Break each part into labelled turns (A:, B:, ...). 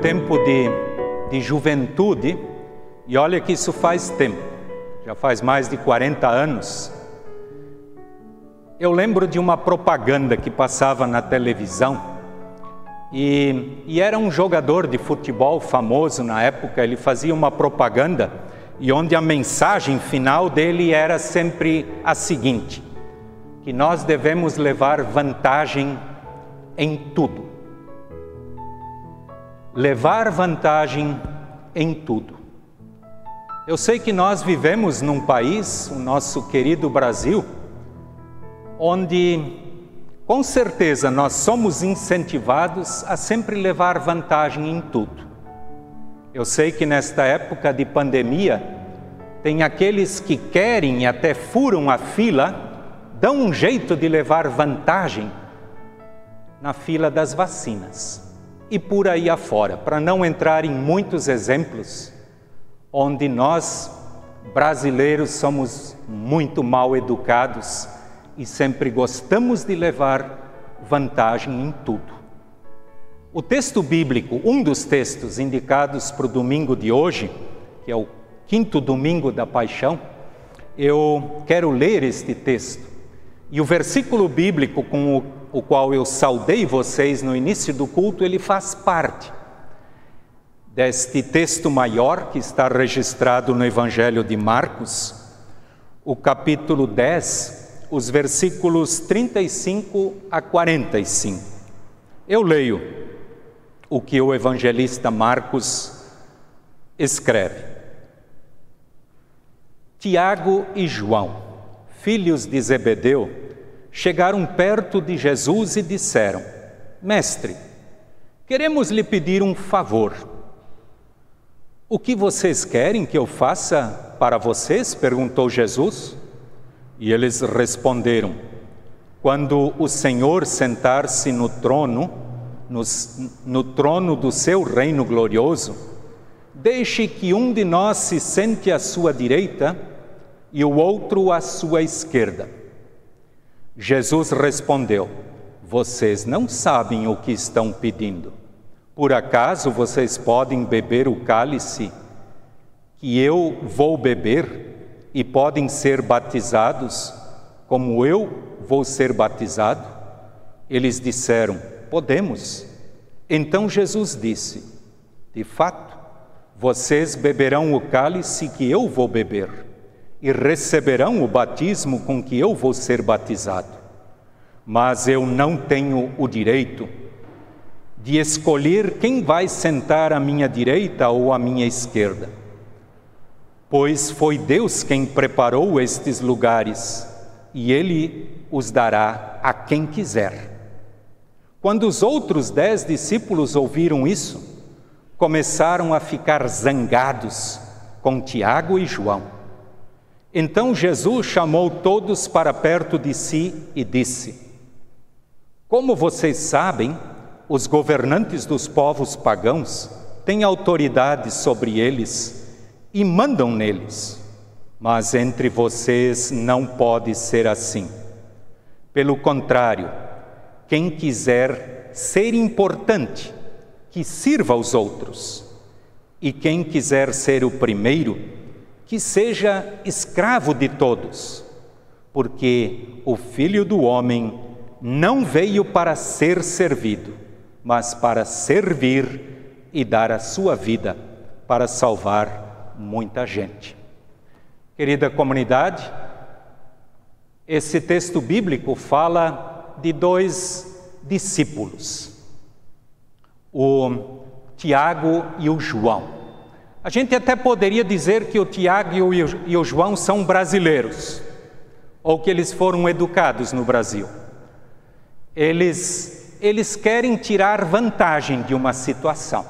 A: tempo de, de juventude, e olha que isso faz tempo, já faz mais de 40 anos, eu lembro de uma propaganda que passava na televisão, e, e, era um jogador de futebol famoso na época, ele fazia uma propaganda, e onde a mensagem final dele era sempre a seguinte: que nós devemos levar vantagem em tudo levar vantagem em tudo. Eu sei que nós vivemos num país, o nosso querido Brasil, onde com certeza nós somos incentivados a sempre levar vantagem em tudo. Eu sei que nesta época de pandemia, tem aqueles que querem e até furam a fila, dão um jeito de levar vantagem na fila das vacinas e por aí afora, para não entrar em muitos exemplos onde nós, brasileiros, somos muito mal educados e sempre gostamos de levar vantagem em tudo. O texto bíblico, um dos textos indicados para o domingo de hoje, que é o quinto domingo da paixão, eu quero ler este texto. E o versículo bíblico com o o qual eu saudei vocês no início do culto, ele faz parte deste texto maior que está registrado no Evangelho de Marcos, o capítulo 10, os versículos 35 a 45. Eu leio o que o evangelista Marcos escreve. Tiago e João, filhos de Zebedeu, chegaram perto de Jesus e disseram: Mestre, queremos lhe pedir um favor. O que vocês querem que eu faça para vocês? perguntou Jesus. E eles responderam: Quando o Senhor sentar-se no trono, no, no trono do seu reino glorioso, deixe que um de nós se sente à sua direita e o outro à sua esquerda. Jesus respondeu: Vocês não sabem o que estão pedindo. Por acaso vocês podem beber o cálice que eu vou beber e podem ser batizados como eu vou ser batizado? Eles disseram: Podemos. Então Jesus disse: De fato, vocês beberão o cálice que eu vou beber e receberão o batismo com que eu vou ser batizado. Mas eu não tenho o direito de escolher quem vai sentar à minha direita ou à minha esquerda, pois foi Deus quem preparou estes lugares e Ele os dará a quem quiser. Quando os outros dez discípulos ouviram isso, começaram a ficar zangados com Tiago e João. Então Jesus chamou todos para perto de si e disse: Como vocês sabem, os governantes dos povos pagãos têm autoridade sobre eles e mandam neles. Mas entre vocês não pode ser assim. Pelo contrário, quem quiser ser importante, que sirva aos outros. E quem quiser ser o primeiro, que seja escravo de todos, porque o Filho do Homem não veio para ser servido, mas para servir e dar a sua vida para salvar muita gente. Querida comunidade, esse texto bíblico fala de dois discípulos, o Tiago e o João. A gente até poderia dizer que o Tiago e o João são brasileiros, ou que eles foram educados no Brasil. Eles, eles querem tirar vantagem de uma situação.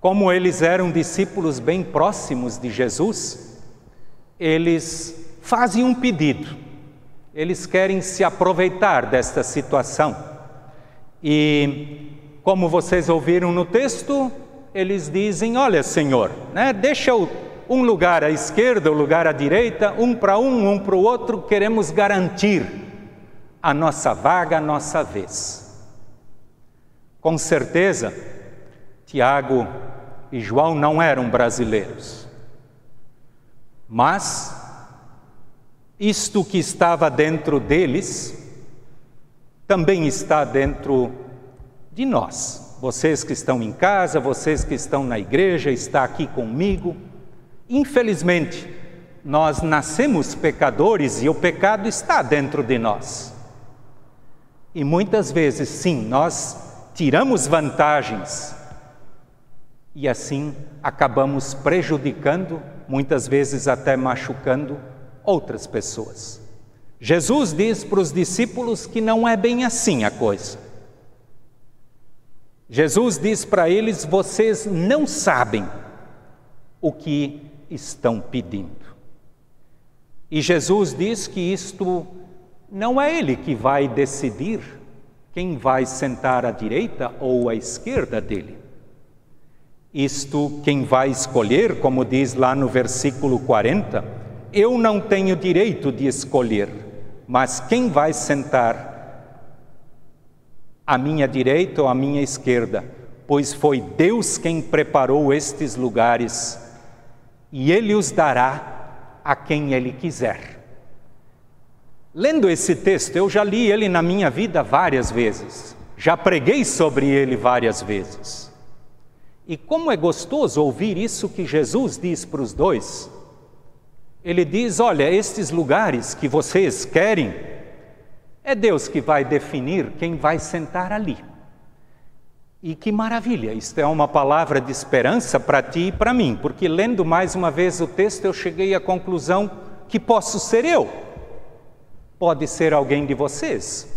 A: Como eles eram discípulos bem próximos de Jesus, eles fazem um pedido. Eles querem se aproveitar desta situação. E, como vocês ouviram no texto, eles dizem: Olha, Senhor, né, deixa um lugar à esquerda, um lugar à direita, um para um, um para o outro, queremos garantir a nossa vaga, a nossa vez. Com certeza, Tiago e João não eram brasileiros. Mas isto que estava dentro deles também está dentro de nós. Vocês que estão em casa, vocês que estão na igreja, está aqui comigo. Infelizmente, nós nascemos pecadores e o pecado está dentro de nós. E muitas vezes, sim, nós tiramos vantagens e assim acabamos prejudicando, muitas vezes até machucando outras pessoas. Jesus diz para os discípulos que não é bem assim a coisa. Jesus diz para eles: vocês não sabem o que estão pedindo. E Jesus diz que isto não é Ele que vai decidir quem vai sentar à direita ou à esquerda dele. Isto quem vai escolher, como diz lá no versículo 40, eu não tenho direito de escolher, mas quem vai sentar à minha direita ou à minha esquerda, pois foi Deus quem preparou estes lugares e Ele os dará a quem Ele quiser. Lendo esse texto, eu já li ele na minha vida várias vezes, já preguei sobre ele várias vezes. E como é gostoso ouvir isso que Jesus diz para os dois. Ele diz: Olha, estes lugares que vocês querem, é Deus que vai definir quem vai sentar ali. E que maravilha, isto é uma palavra de esperança para ti e para mim, porque lendo mais uma vez o texto eu cheguei à conclusão que posso ser eu, pode ser alguém de vocês,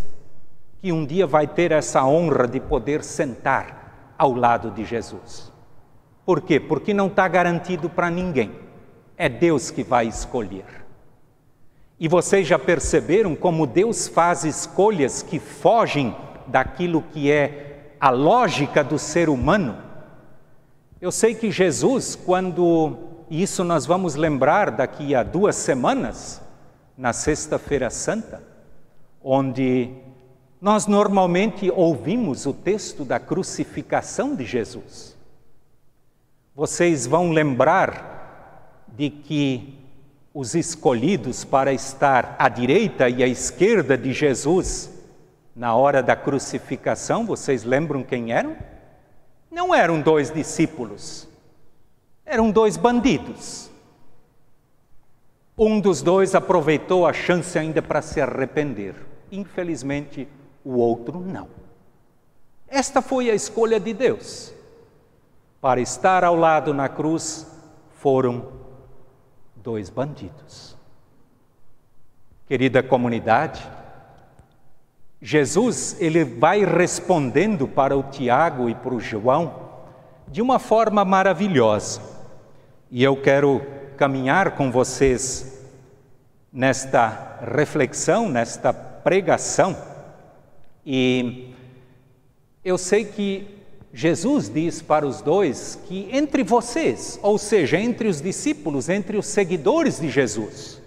A: que um dia vai ter essa honra de poder sentar ao lado de Jesus. Por quê? Porque não está garantido para ninguém. É Deus que vai escolher. E vocês já perceberam como Deus faz escolhas que fogem daquilo que é a lógica do ser humano? Eu sei que Jesus, quando, e isso nós vamos lembrar daqui a duas semanas, na Sexta-feira Santa, onde nós normalmente ouvimos o texto da crucificação de Jesus. Vocês vão lembrar de que os escolhidos para estar à direita e à esquerda de Jesus na hora da crucificação, vocês lembram quem eram? Não eram dois discípulos, eram dois bandidos. Um dos dois aproveitou a chance ainda para se arrepender. Infelizmente, o outro não. Esta foi a escolha de Deus. Para estar ao lado na cruz foram dois bandidos. Querida comunidade, Jesus ele vai respondendo para o Tiago e para o João de uma forma maravilhosa. E eu quero caminhar com vocês nesta reflexão, nesta pregação e eu sei que Jesus diz para os dois que entre vocês, ou seja, entre os discípulos, entre os seguidores de Jesus,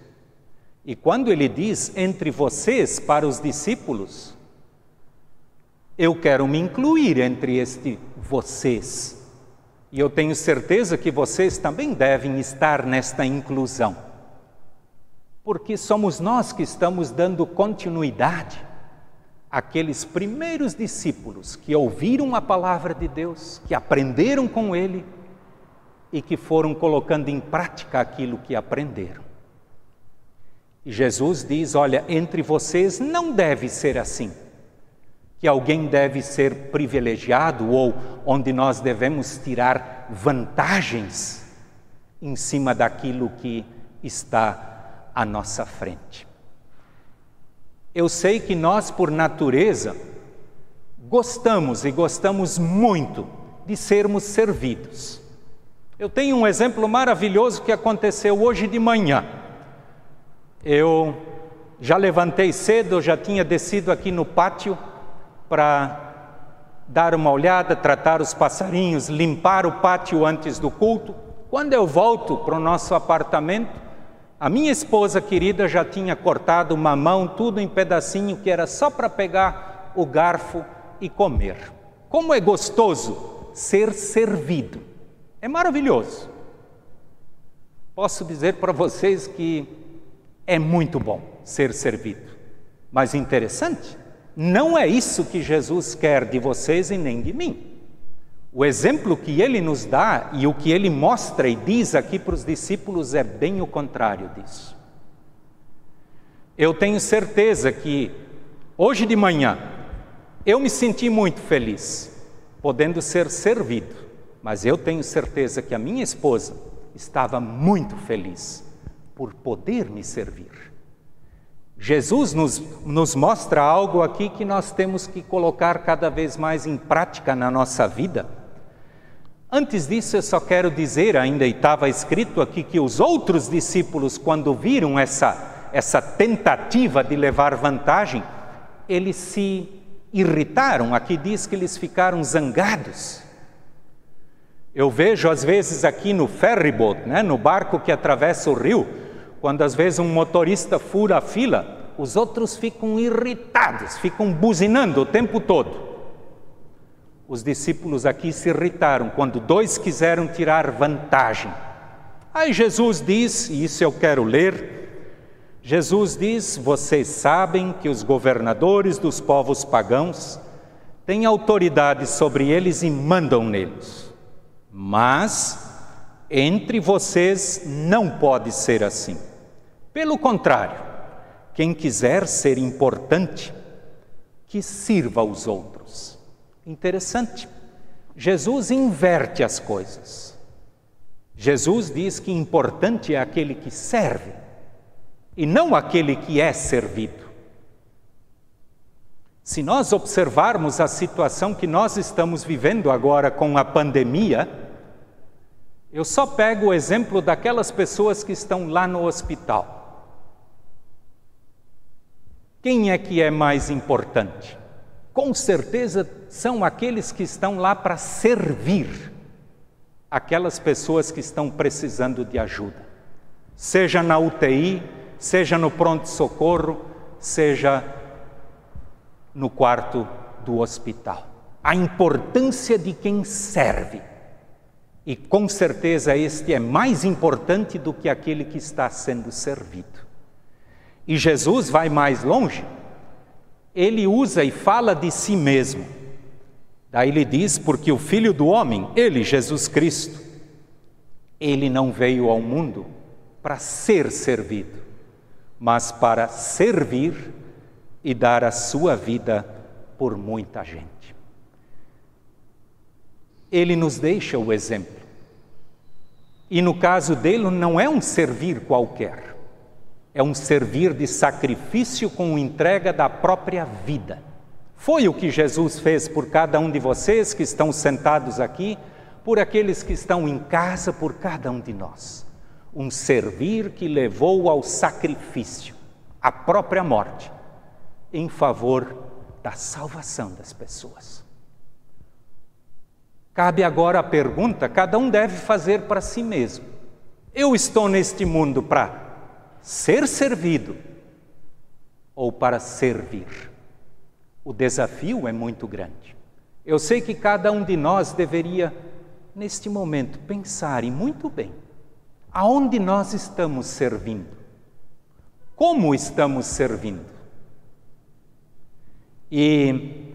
A: e quando ele diz entre vocês para os discípulos, eu quero me incluir entre este vocês. E eu tenho certeza que vocês também devem estar nesta inclusão. Porque somos nós que estamos dando continuidade aqueles primeiros discípulos que ouviram a palavra de Deus, que aprenderam com ele e que foram colocando em prática aquilo que aprenderam. E Jesus diz: Olha, entre vocês não deve ser assim, que alguém deve ser privilegiado ou onde nós devemos tirar vantagens em cima daquilo que está à nossa frente. Eu sei que nós, por natureza, gostamos e gostamos muito de sermos servidos. Eu tenho um exemplo maravilhoso que aconteceu hoje de manhã. Eu já levantei cedo, já tinha descido aqui no pátio para dar uma olhada, tratar os passarinhos, limpar o pátio antes do culto. Quando eu volto para o nosso apartamento, a minha esposa querida já tinha cortado mamão, tudo em pedacinho, que era só para pegar o garfo e comer. Como é gostoso ser servido. É maravilhoso. Posso dizer para vocês que é muito bom ser servido. Mas interessante, não é isso que Jesus quer de vocês e nem de mim. O exemplo que ele nos dá e o que ele mostra e diz aqui para os discípulos é bem o contrário disso. Eu tenho certeza que hoje de manhã eu me senti muito feliz podendo ser servido, mas eu tenho certeza que a minha esposa estava muito feliz por poder me servir. Jesus nos, nos mostra algo aqui que nós temos que colocar cada vez mais em prática na nossa vida. Antes disso, eu só quero dizer, ainda estava escrito aqui, que os outros discípulos, quando viram essa, essa tentativa de levar vantagem, eles se irritaram. Aqui diz que eles ficaram zangados. Eu vejo às vezes aqui no ferryboat, né, no barco que atravessa o rio, quando às vezes um motorista fura a fila, os outros ficam irritados, ficam buzinando o tempo todo. Os discípulos aqui se irritaram quando dois quiseram tirar vantagem. Aí Jesus diz, e isso eu quero ler, Jesus diz: Vocês sabem que os governadores dos povos pagãos têm autoridade sobre eles e mandam neles. Mas entre vocês não pode ser assim. Pelo contrário, quem quiser ser importante, que sirva aos outros. Interessante. Jesus inverte as coisas. Jesus diz que importante é aquele que serve e não aquele que é servido. Se nós observarmos a situação que nós estamos vivendo agora com a pandemia, eu só pego o exemplo daquelas pessoas que estão lá no hospital. Quem é que é mais importante? Com certeza são aqueles que estão lá para servir aquelas pessoas que estão precisando de ajuda, seja na UTI, seja no pronto-socorro, seja no quarto do hospital. A importância de quem serve. E com certeza este é mais importante do que aquele que está sendo servido. E Jesus vai mais longe. Ele usa e fala de si mesmo. Daí ele diz: porque o Filho do Homem, ele, Jesus Cristo, ele não veio ao mundo para ser servido, mas para servir e dar a sua vida por muita gente. Ele nos deixa o exemplo. E no caso dele, não é um servir qualquer é um servir de sacrifício com entrega da própria vida. Foi o que Jesus fez por cada um de vocês que estão sentados aqui, por aqueles que estão em casa, por cada um de nós. Um servir que levou ao sacrifício, à própria morte, em favor da salvação das pessoas. Cabe agora a pergunta: cada um deve fazer para si mesmo. Eu estou neste mundo para ser servido ou para servir. O desafio é muito grande. Eu sei que cada um de nós deveria, neste momento, pensar e muito bem aonde nós estamos servindo, como estamos servindo. E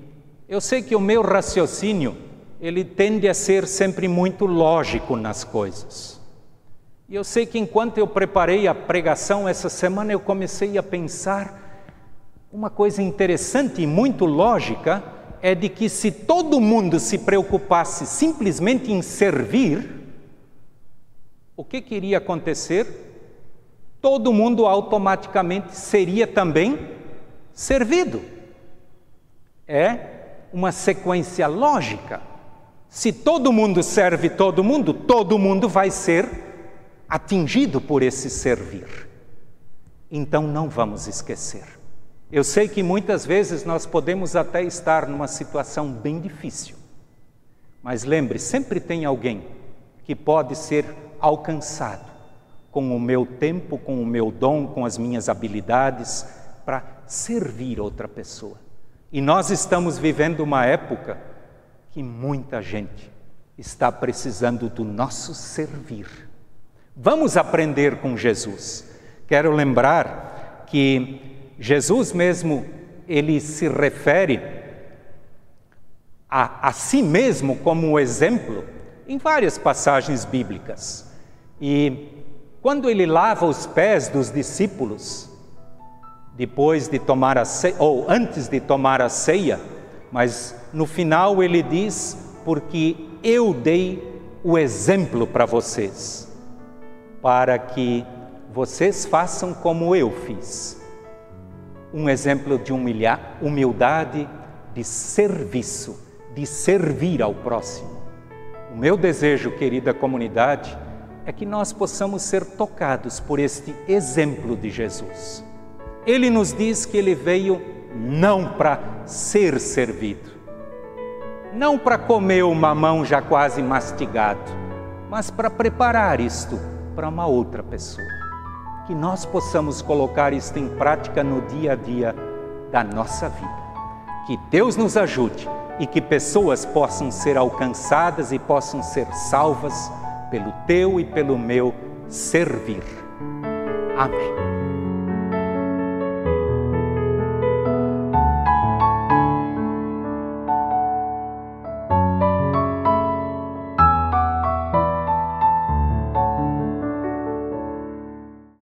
A: eu sei que o meu raciocínio ele tende a ser sempre muito lógico nas coisas. E eu sei que enquanto eu preparei a pregação essa semana, eu comecei a pensar uma coisa interessante e muito lógica é de que se todo mundo se preocupasse simplesmente em servir, o que, iria acontecer? Todo mundo automaticamente seria também servido. É uma sequência lógica. Se todo mundo serve todo mundo, todo mundo vai ser atingido por esse servir. Então não vamos esquecer. Eu sei que muitas vezes nós podemos até estar numa situação bem difícil, mas lembre, sempre tem alguém que pode ser alcançado com o meu tempo, com o meu dom, com as minhas habilidades, para servir outra pessoa. E nós estamos vivendo uma época que muita gente está precisando do nosso servir. Vamos aprender com Jesus. Quero lembrar que Jesus mesmo ele se refere a, a si mesmo como exemplo em várias passagens bíblicas. E quando ele lava os pés dos discípulos, depois de tomar a ceia, ou antes de tomar a ceia, mas no final ele diz: Porque eu dei o exemplo para vocês, para que vocês façam como eu fiz. Um exemplo de humildade, de serviço, de servir ao próximo. O meu desejo, querida comunidade, é que nós possamos ser tocados por este exemplo de Jesus. Ele nos diz que ele veio não para ser servido, não para comer o mamão já quase mastigado, mas para preparar isto para uma outra pessoa. Que nós possamos colocar isto em prática no dia a dia da nossa vida. Que Deus nos ajude e que pessoas possam ser alcançadas e possam ser salvas pelo teu e pelo meu servir. Amém.